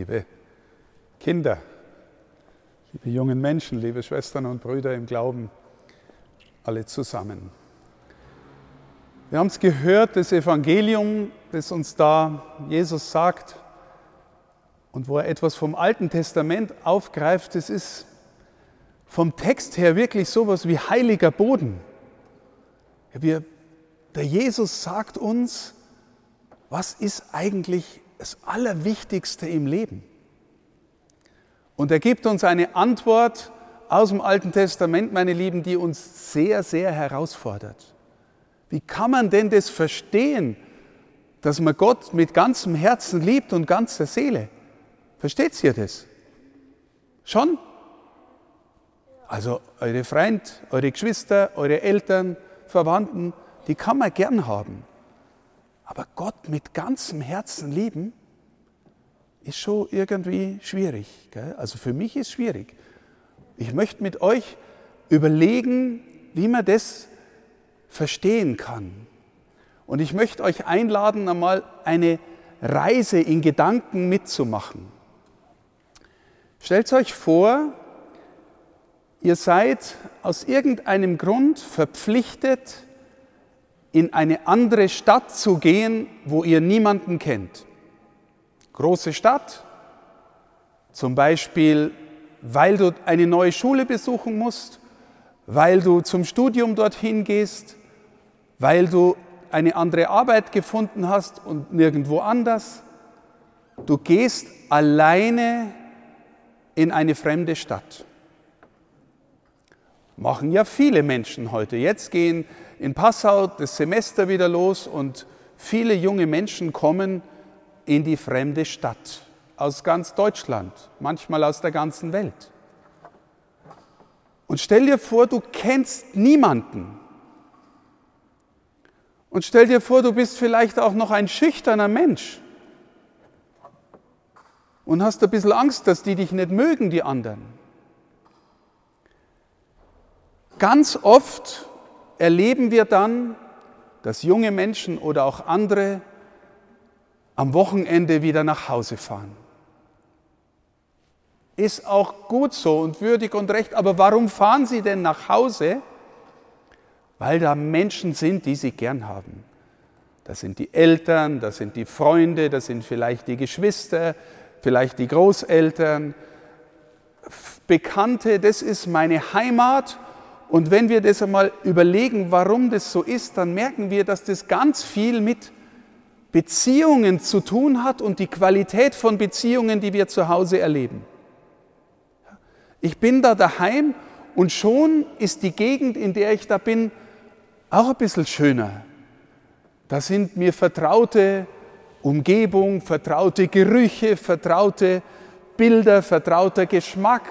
liebe Kinder, liebe jungen Menschen, liebe Schwestern und Brüder im Glauben, alle zusammen. Wir haben es gehört, das Evangelium, das uns da Jesus sagt und wo er etwas vom Alten Testament aufgreift, das ist vom Text her wirklich sowas wie heiliger Boden. Wir, der Jesus sagt uns, was ist eigentlich das Allerwichtigste im Leben? Und er gibt uns eine Antwort aus dem Alten Testament, meine Lieben, die uns sehr, sehr herausfordert. Wie kann man denn das verstehen, dass man Gott mit ganzem Herzen liebt und ganzer Seele? Versteht ihr das? Schon? Also eure Freunde, eure Geschwister, eure Eltern, Verwandten, die kann man gern haben. Aber Gott mit ganzem Herzen lieben, ist schon irgendwie schwierig. Gell? Also für mich ist schwierig. Ich möchte mit euch überlegen, wie man das verstehen kann. Und ich möchte euch einladen, einmal eine Reise in Gedanken mitzumachen. Stellt euch vor, ihr seid aus irgendeinem Grund verpflichtet, in eine andere Stadt zu gehen, wo ihr niemanden kennt. Große Stadt, zum Beispiel, weil du eine neue Schule besuchen musst, weil du zum Studium dorthin gehst, weil du eine andere Arbeit gefunden hast und nirgendwo anders. Du gehst alleine in eine fremde Stadt. Machen ja viele Menschen heute. Jetzt gehen in Passau das Semester wieder los und viele junge Menschen kommen in die fremde Stadt aus ganz Deutschland, manchmal aus der ganzen Welt. Und stell dir vor, du kennst niemanden. Und stell dir vor, du bist vielleicht auch noch ein schüchterner Mensch und hast ein bisschen Angst, dass die dich nicht mögen, die anderen. Ganz oft erleben wir dann, dass junge Menschen oder auch andere am Wochenende wieder nach Hause fahren. Ist auch gut so und würdig und recht, aber warum fahren sie denn nach Hause? Weil da Menschen sind, die sie gern haben. Das sind die Eltern, das sind die Freunde, das sind vielleicht die Geschwister, vielleicht die Großeltern, Bekannte, das ist meine Heimat. Und wenn wir das einmal überlegen, warum das so ist, dann merken wir, dass das ganz viel mit Beziehungen zu tun hat und die Qualität von Beziehungen, die wir zu Hause erleben. Ich bin da daheim und schon ist die Gegend, in der ich da bin, auch ein bisschen schöner. Da sind mir vertraute Umgebung, vertraute Gerüche, vertraute Bilder, vertrauter Geschmack,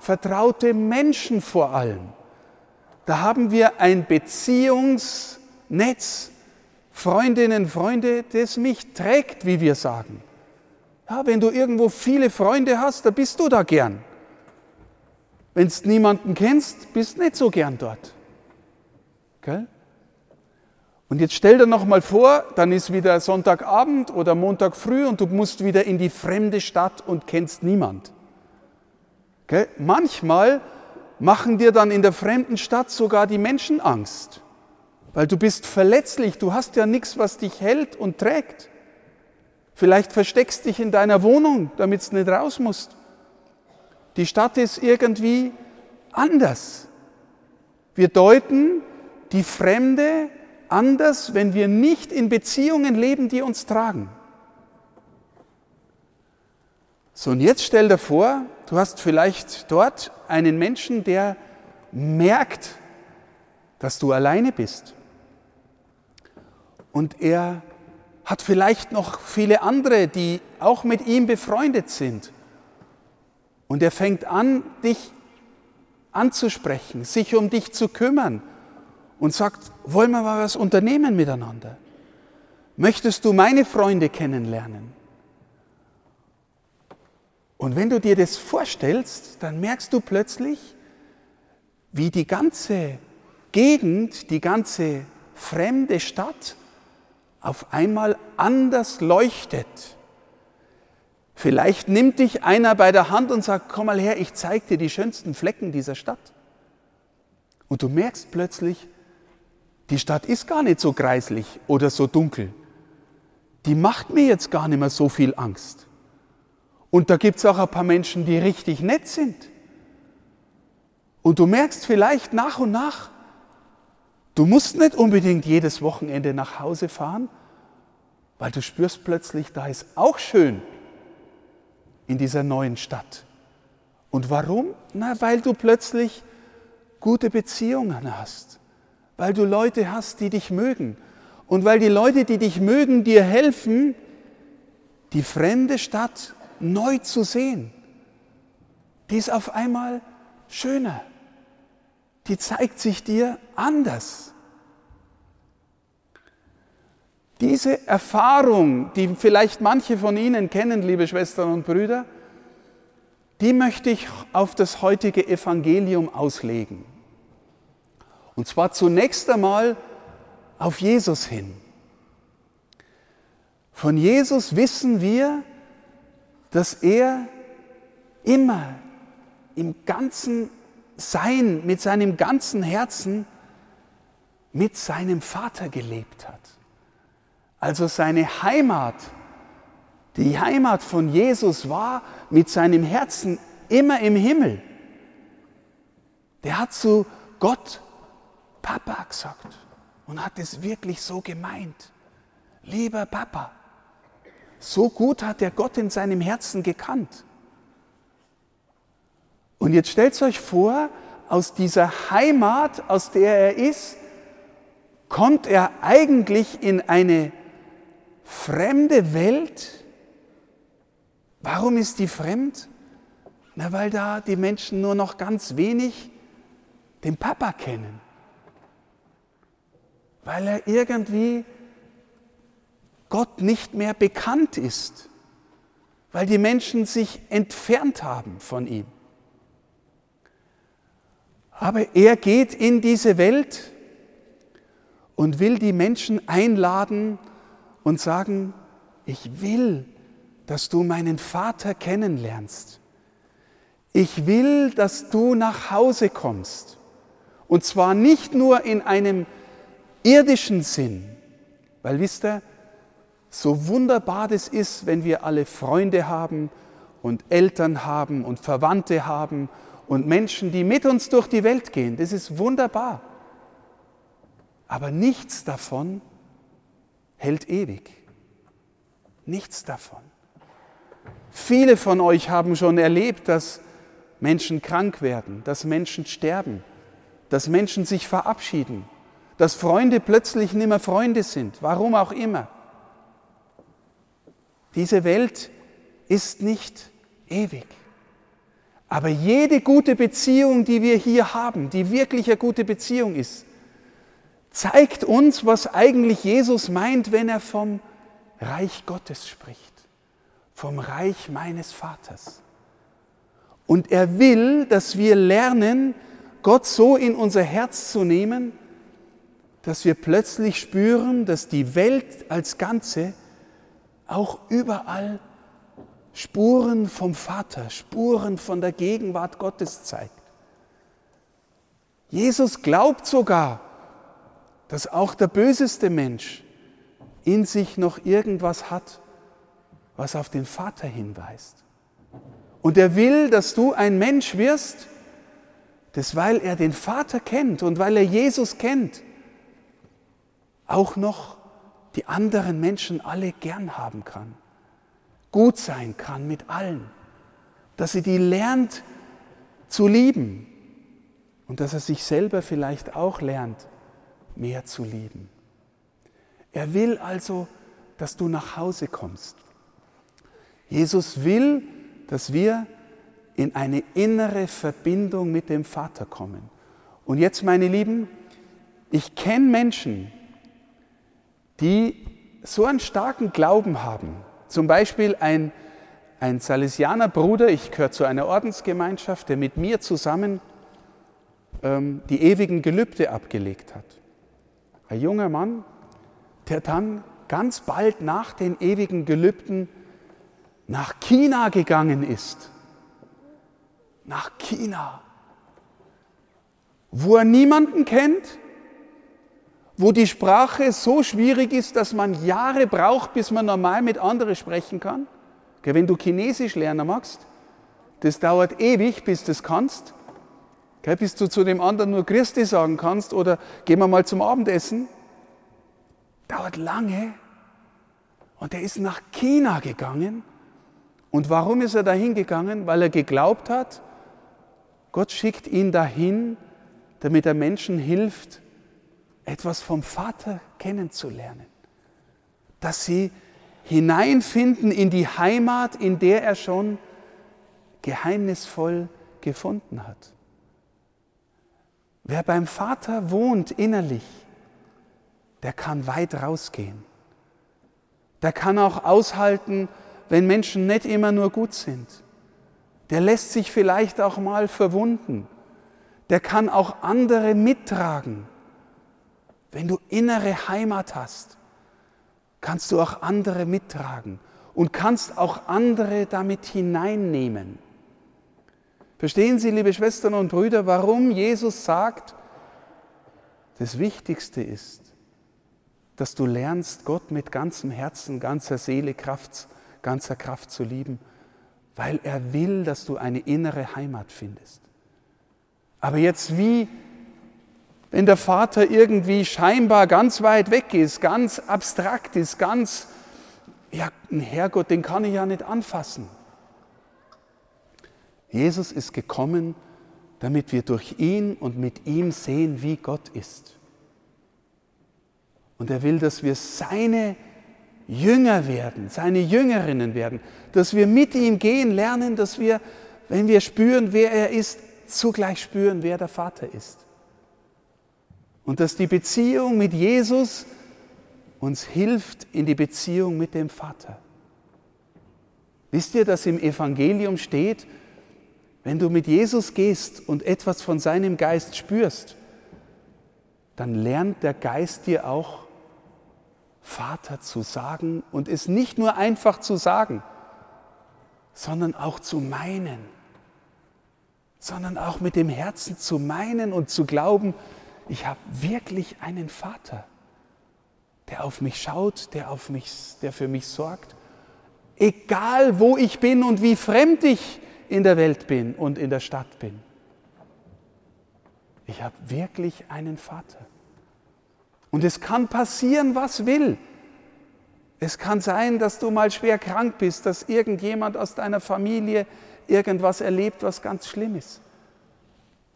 vertraute Menschen vor allem. Da haben wir ein Beziehungsnetz, Freundinnen, Freunde, das mich trägt, wie wir sagen. Ja, wenn du irgendwo viele Freunde hast, da bist du da gern. Wenn du niemanden kennst, bist du nicht so gern dort. Gell? Und jetzt stell dir noch mal vor, dann ist wieder Sonntagabend oder Montag früh und du musst wieder in die fremde Stadt und kennst niemand. Okay? Manchmal machen dir dann in der fremden Stadt sogar die Menschen Angst, weil du bist verletzlich, du hast ja nichts, was dich hält und trägt. Vielleicht versteckst dich in deiner Wohnung, damit du nicht raus musst. Die Stadt ist irgendwie anders. Wir deuten die Fremde anders, wenn wir nicht in Beziehungen leben, die uns tragen. So, und jetzt stell dir vor, du hast vielleicht dort einen Menschen, der merkt, dass du alleine bist. Und er hat vielleicht noch viele andere, die auch mit ihm befreundet sind. Und er fängt an, dich anzusprechen, sich um dich zu kümmern und sagt, wollen wir mal was unternehmen miteinander? Möchtest du meine Freunde kennenlernen? Und wenn du dir das vorstellst, dann merkst du plötzlich, wie die ganze Gegend, die ganze fremde Stadt auf einmal anders leuchtet. Vielleicht nimmt dich einer bei der Hand und sagt, komm mal her, ich zeige dir die schönsten Flecken dieser Stadt. Und du merkst plötzlich, die Stadt ist gar nicht so greislich oder so dunkel. Die macht mir jetzt gar nicht mehr so viel Angst. Und da gibt es auch ein paar Menschen, die richtig nett sind. Und du merkst vielleicht nach und nach, du musst nicht unbedingt jedes Wochenende nach Hause fahren, weil du spürst plötzlich, da ist auch schön in dieser neuen Stadt. Und warum? Na, weil du plötzlich gute Beziehungen hast, weil du Leute hast, die dich mögen und weil die Leute, die dich mögen, dir helfen, die fremde Stadt neu zu sehen. Die ist auf einmal schöner. Die zeigt sich dir anders. Diese Erfahrung, die vielleicht manche von Ihnen kennen, liebe Schwestern und Brüder, die möchte ich auf das heutige Evangelium auslegen. Und zwar zunächst einmal auf Jesus hin. Von Jesus wissen wir, dass er immer im ganzen Sein, mit seinem ganzen Herzen mit seinem Vater gelebt hat. Also seine Heimat, die Heimat von Jesus war mit seinem Herzen immer im Himmel. Der hat zu Gott Papa gesagt und hat es wirklich so gemeint. Lieber Papa, so gut hat er Gott in seinem Herzen gekannt. Und jetzt stellt euch vor, aus dieser Heimat, aus der er ist, kommt er eigentlich in eine fremde Welt. Warum ist die fremd? Na, weil da die Menschen nur noch ganz wenig den Papa kennen. Weil er irgendwie Gott nicht mehr bekannt ist, weil die Menschen sich entfernt haben von ihm. Aber er geht in diese Welt und will die Menschen einladen, und sagen, ich will, dass du meinen Vater kennenlernst. Ich will, dass du nach Hause kommst. Und zwar nicht nur in einem irdischen Sinn, weil wisst ihr, so wunderbar das ist, wenn wir alle Freunde haben und Eltern haben und Verwandte haben und Menschen, die mit uns durch die Welt gehen. Das ist wunderbar. Aber nichts davon hält ewig. Nichts davon. Viele von euch haben schon erlebt, dass Menschen krank werden, dass Menschen sterben, dass Menschen sich verabschieden, dass Freunde plötzlich nicht mehr Freunde sind, warum auch immer. Diese Welt ist nicht ewig. Aber jede gute Beziehung, die wir hier haben, die wirklich eine gute Beziehung ist, zeigt uns, was eigentlich Jesus meint, wenn er vom Reich Gottes spricht, vom Reich meines Vaters. Und er will, dass wir lernen, Gott so in unser Herz zu nehmen, dass wir plötzlich spüren, dass die Welt als Ganze auch überall Spuren vom Vater, Spuren von der Gegenwart Gottes zeigt. Jesus glaubt sogar, dass auch der böseste Mensch in sich noch irgendwas hat, was auf den Vater hinweist. Und er will, dass du ein Mensch wirst, das weil er den Vater kennt und weil er Jesus kennt, auch noch die anderen Menschen alle gern haben kann, gut sein kann mit allen, dass sie die lernt zu lieben und dass er sich selber vielleicht auch lernt mehr zu lieben. Er will also, dass du nach Hause kommst. Jesus will, dass wir in eine innere Verbindung mit dem Vater kommen. Und jetzt, meine Lieben, ich kenne Menschen, die so einen starken Glauben haben. Zum Beispiel ein, ein Salesianer Bruder, ich gehöre zu einer Ordensgemeinschaft, der mit mir zusammen ähm, die ewigen Gelübde abgelegt hat. Ein junger Mann, der dann ganz bald nach den ewigen Gelübden nach China gegangen ist. Nach China. Wo er niemanden kennt, wo die Sprache so schwierig ist, dass man Jahre braucht, bis man normal mit anderen sprechen kann. Wenn du Chinesisch lernen magst, das dauert ewig, bis du das kannst, bis du zu dem anderen nur Christi sagen kannst oder gehen wir mal zum Abendessen. Dauert lange. Und er ist nach China gegangen. Und warum ist er dahin gegangen? Weil er geglaubt hat, Gott schickt ihn dahin, damit er Menschen hilft, etwas vom Vater kennenzulernen. Dass sie hineinfinden in die Heimat, in der er schon geheimnisvoll gefunden hat. Wer beim Vater wohnt innerlich, der kann weit rausgehen. Der kann auch aushalten, wenn Menschen nicht immer nur gut sind. Der lässt sich vielleicht auch mal verwunden. Der kann auch andere mittragen. Wenn du innere Heimat hast, kannst du auch andere mittragen und kannst auch andere damit hineinnehmen. Verstehen Sie, liebe Schwestern und Brüder, warum Jesus sagt, das Wichtigste ist, dass du lernst, Gott mit ganzem Herzen, ganzer Seele, Kraft, ganzer Kraft zu lieben, weil er will, dass du eine innere Heimat findest. Aber jetzt wie wenn der Vater irgendwie scheinbar ganz weit weg ist, ganz abstrakt ist, ganz, ja, ein Herrgott, den kann ich ja nicht anfassen. Jesus ist gekommen, damit wir durch ihn und mit ihm sehen, wie Gott ist. Und er will, dass wir seine Jünger werden, seine Jüngerinnen werden, dass wir mit ihm gehen lernen, dass wir, wenn wir spüren, wer er ist, zugleich spüren, wer der Vater ist. Und dass die Beziehung mit Jesus uns hilft in die Beziehung mit dem Vater. Wisst ihr, dass im Evangelium steht, wenn du mit Jesus gehst und etwas von seinem Geist spürst, dann lernt der Geist dir auch Vater zu sagen und es nicht nur einfach zu sagen, sondern auch zu meinen, sondern auch mit dem Herzen zu meinen und zu glauben, ich habe wirklich einen Vater, der auf mich schaut, der, auf mich, der für mich sorgt. Egal wo ich bin und wie fremd ich in der Welt bin und in der Stadt bin. Ich habe wirklich einen Vater. Und es kann passieren, was will. Es kann sein, dass du mal schwer krank bist, dass irgendjemand aus deiner Familie irgendwas erlebt, was ganz schlimm ist.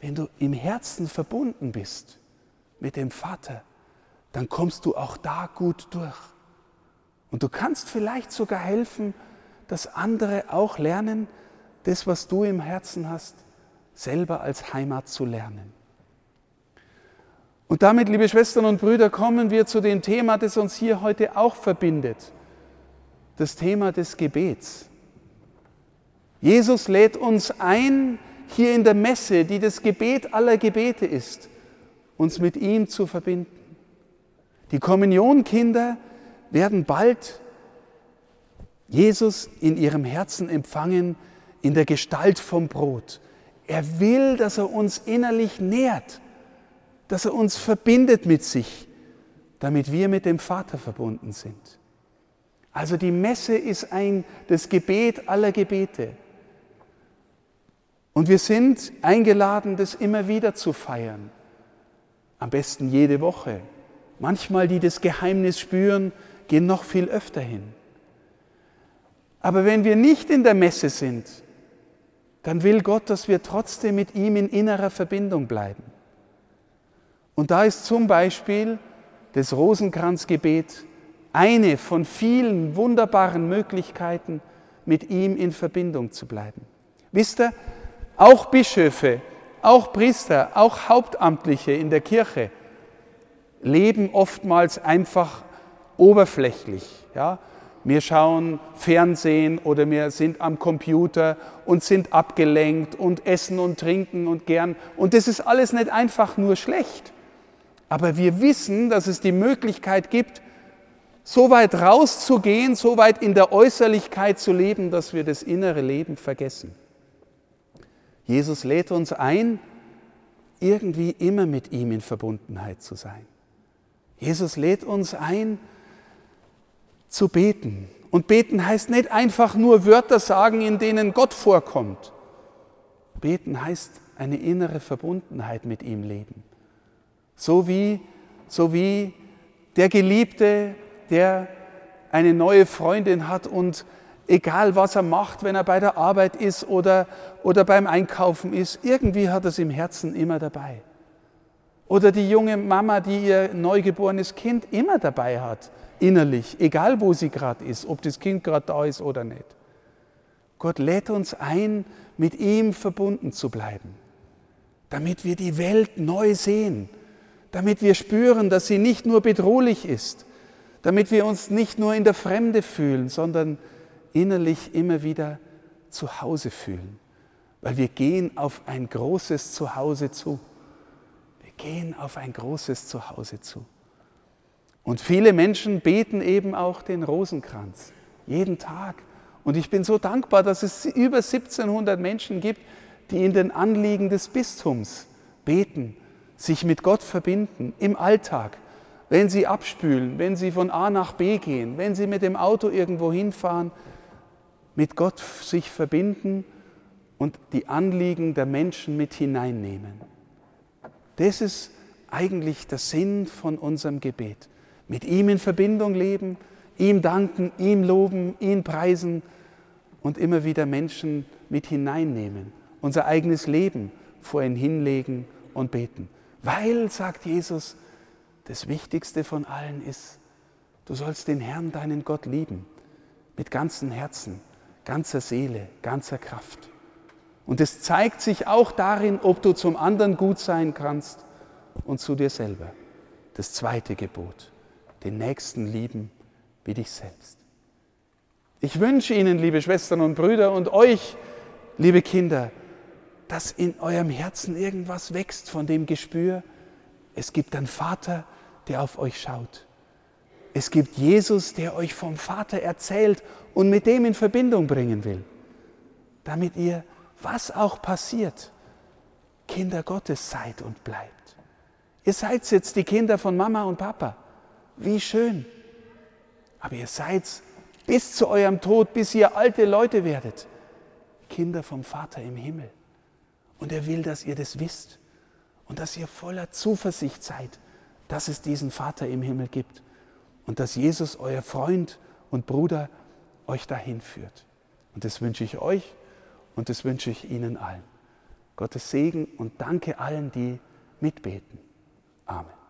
Wenn du im Herzen verbunden bist mit dem Vater, dann kommst du auch da gut durch. Und du kannst vielleicht sogar helfen, dass andere auch lernen, das, was du im Herzen hast, selber als Heimat zu lernen. Und damit, liebe Schwestern und Brüder, kommen wir zu dem Thema, das uns hier heute auch verbindet. Das Thema des Gebets. Jesus lädt uns ein, hier in der Messe, die das Gebet aller Gebete ist, uns mit ihm zu verbinden. Die Kommunionkinder werden bald Jesus in ihrem Herzen empfangen in der Gestalt vom Brot. Er will, dass er uns innerlich nährt, dass er uns verbindet mit sich, damit wir mit dem Vater verbunden sind. Also die Messe ist ein das Gebet aller Gebete. Und wir sind eingeladen, das immer wieder zu feiern. Am besten jede Woche. Manchmal, die das Geheimnis spüren, gehen noch viel öfter hin. Aber wenn wir nicht in der Messe sind, dann will Gott, dass wir trotzdem mit ihm in innerer Verbindung bleiben. Und da ist zum Beispiel das Rosenkranzgebet eine von vielen wunderbaren Möglichkeiten, mit ihm in Verbindung zu bleiben. Wisst ihr, auch Bischöfe auch Priester, auch Hauptamtliche in der Kirche leben oftmals einfach oberflächlich. Ja? Wir schauen Fernsehen oder wir sind am Computer und sind abgelenkt und essen und trinken und gern. Und das ist alles nicht einfach nur schlecht. Aber wir wissen, dass es die Möglichkeit gibt, so weit rauszugehen, so weit in der Äußerlichkeit zu leben, dass wir das innere Leben vergessen. Jesus lädt uns ein, irgendwie immer mit ihm in Verbundenheit zu sein. Jesus lädt uns ein, zu beten. Und beten heißt nicht einfach nur Wörter sagen, in denen Gott vorkommt. Beten heißt eine innere Verbundenheit mit ihm leben. So wie, so wie der Geliebte, der eine neue Freundin hat und egal was er macht, wenn er bei der Arbeit ist oder, oder beim Einkaufen ist, irgendwie hat er es im Herzen immer dabei. Oder die junge Mama, die ihr neugeborenes Kind immer dabei hat, innerlich, egal wo sie gerade ist, ob das Kind gerade da ist oder nicht. Gott lädt uns ein, mit ihm verbunden zu bleiben, damit wir die Welt neu sehen, damit wir spüren, dass sie nicht nur bedrohlich ist, damit wir uns nicht nur in der Fremde fühlen, sondern innerlich immer wieder zu Hause fühlen, weil wir gehen auf ein großes Zuhause zu. Wir gehen auf ein großes Zuhause zu. Und viele Menschen beten eben auch den Rosenkranz jeden Tag. Und ich bin so dankbar, dass es über 1700 Menschen gibt, die in den Anliegen des Bistums beten, sich mit Gott verbinden im Alltag, wenn sie abspülen, wenn sie von A nach B gehen, wenn sie mit dem Auto irgendwo hinfahren, mit Gott sich verbinden und die Anliegen der Menschen mit hineinnehmen. Das ist eigentlich der Sinn von unserem Gebet. Mit ihm in Verbindung leben, ihm danken, ihm loben, ihn preisen und immer wieder Menschen mit hineinnehmen. Unser eigenes Leben vor ihn hinlegen und beten. Weil, sagt Jesus, das Wichtigste von allen ist, du sollst den Herrn, deinen Gott lieben, mit ganzem Herzen, ganzer Seele, ganzer Kraft. Und es zeigt sich auch darin, ob du zum anderen gut sein kannst und zu dir selber. Das zweite Gebot, den Nächsten lieben wie dich selbst. Ich wünsche Ihnen, liebe Schwestern und Brüder, und euch, liebe Kinder, dass in eurem Herzen irgendwas wächst von dem Gespür, es gibt einen Vater, der auf euch schaut. Es gibt Jesus, der euch vom Vater erzählt und mit dem in Verbindung bringen will, damit ihr, was auch passiert, Kinder Gottes seid und bleibt. Ihr seid jetzt die Kinder von Mama und Papa. Wie schön. Aber ihr seid bis zu eurem Tod, bis ihr alte Leute werdet, Kinder vom Vater im Himmel. Und er will, dass ihr das wisst und dass ihr voller Zuversicht seid, dass es diesen Vater im Himmel gibt und dass Jesus, euer Freund und Bruder, euch dahin führt. Und das wünsche ich euch und das wünsche ich Ihnen allen. Gottes Segen und danke allen, die mitbeten. Amen.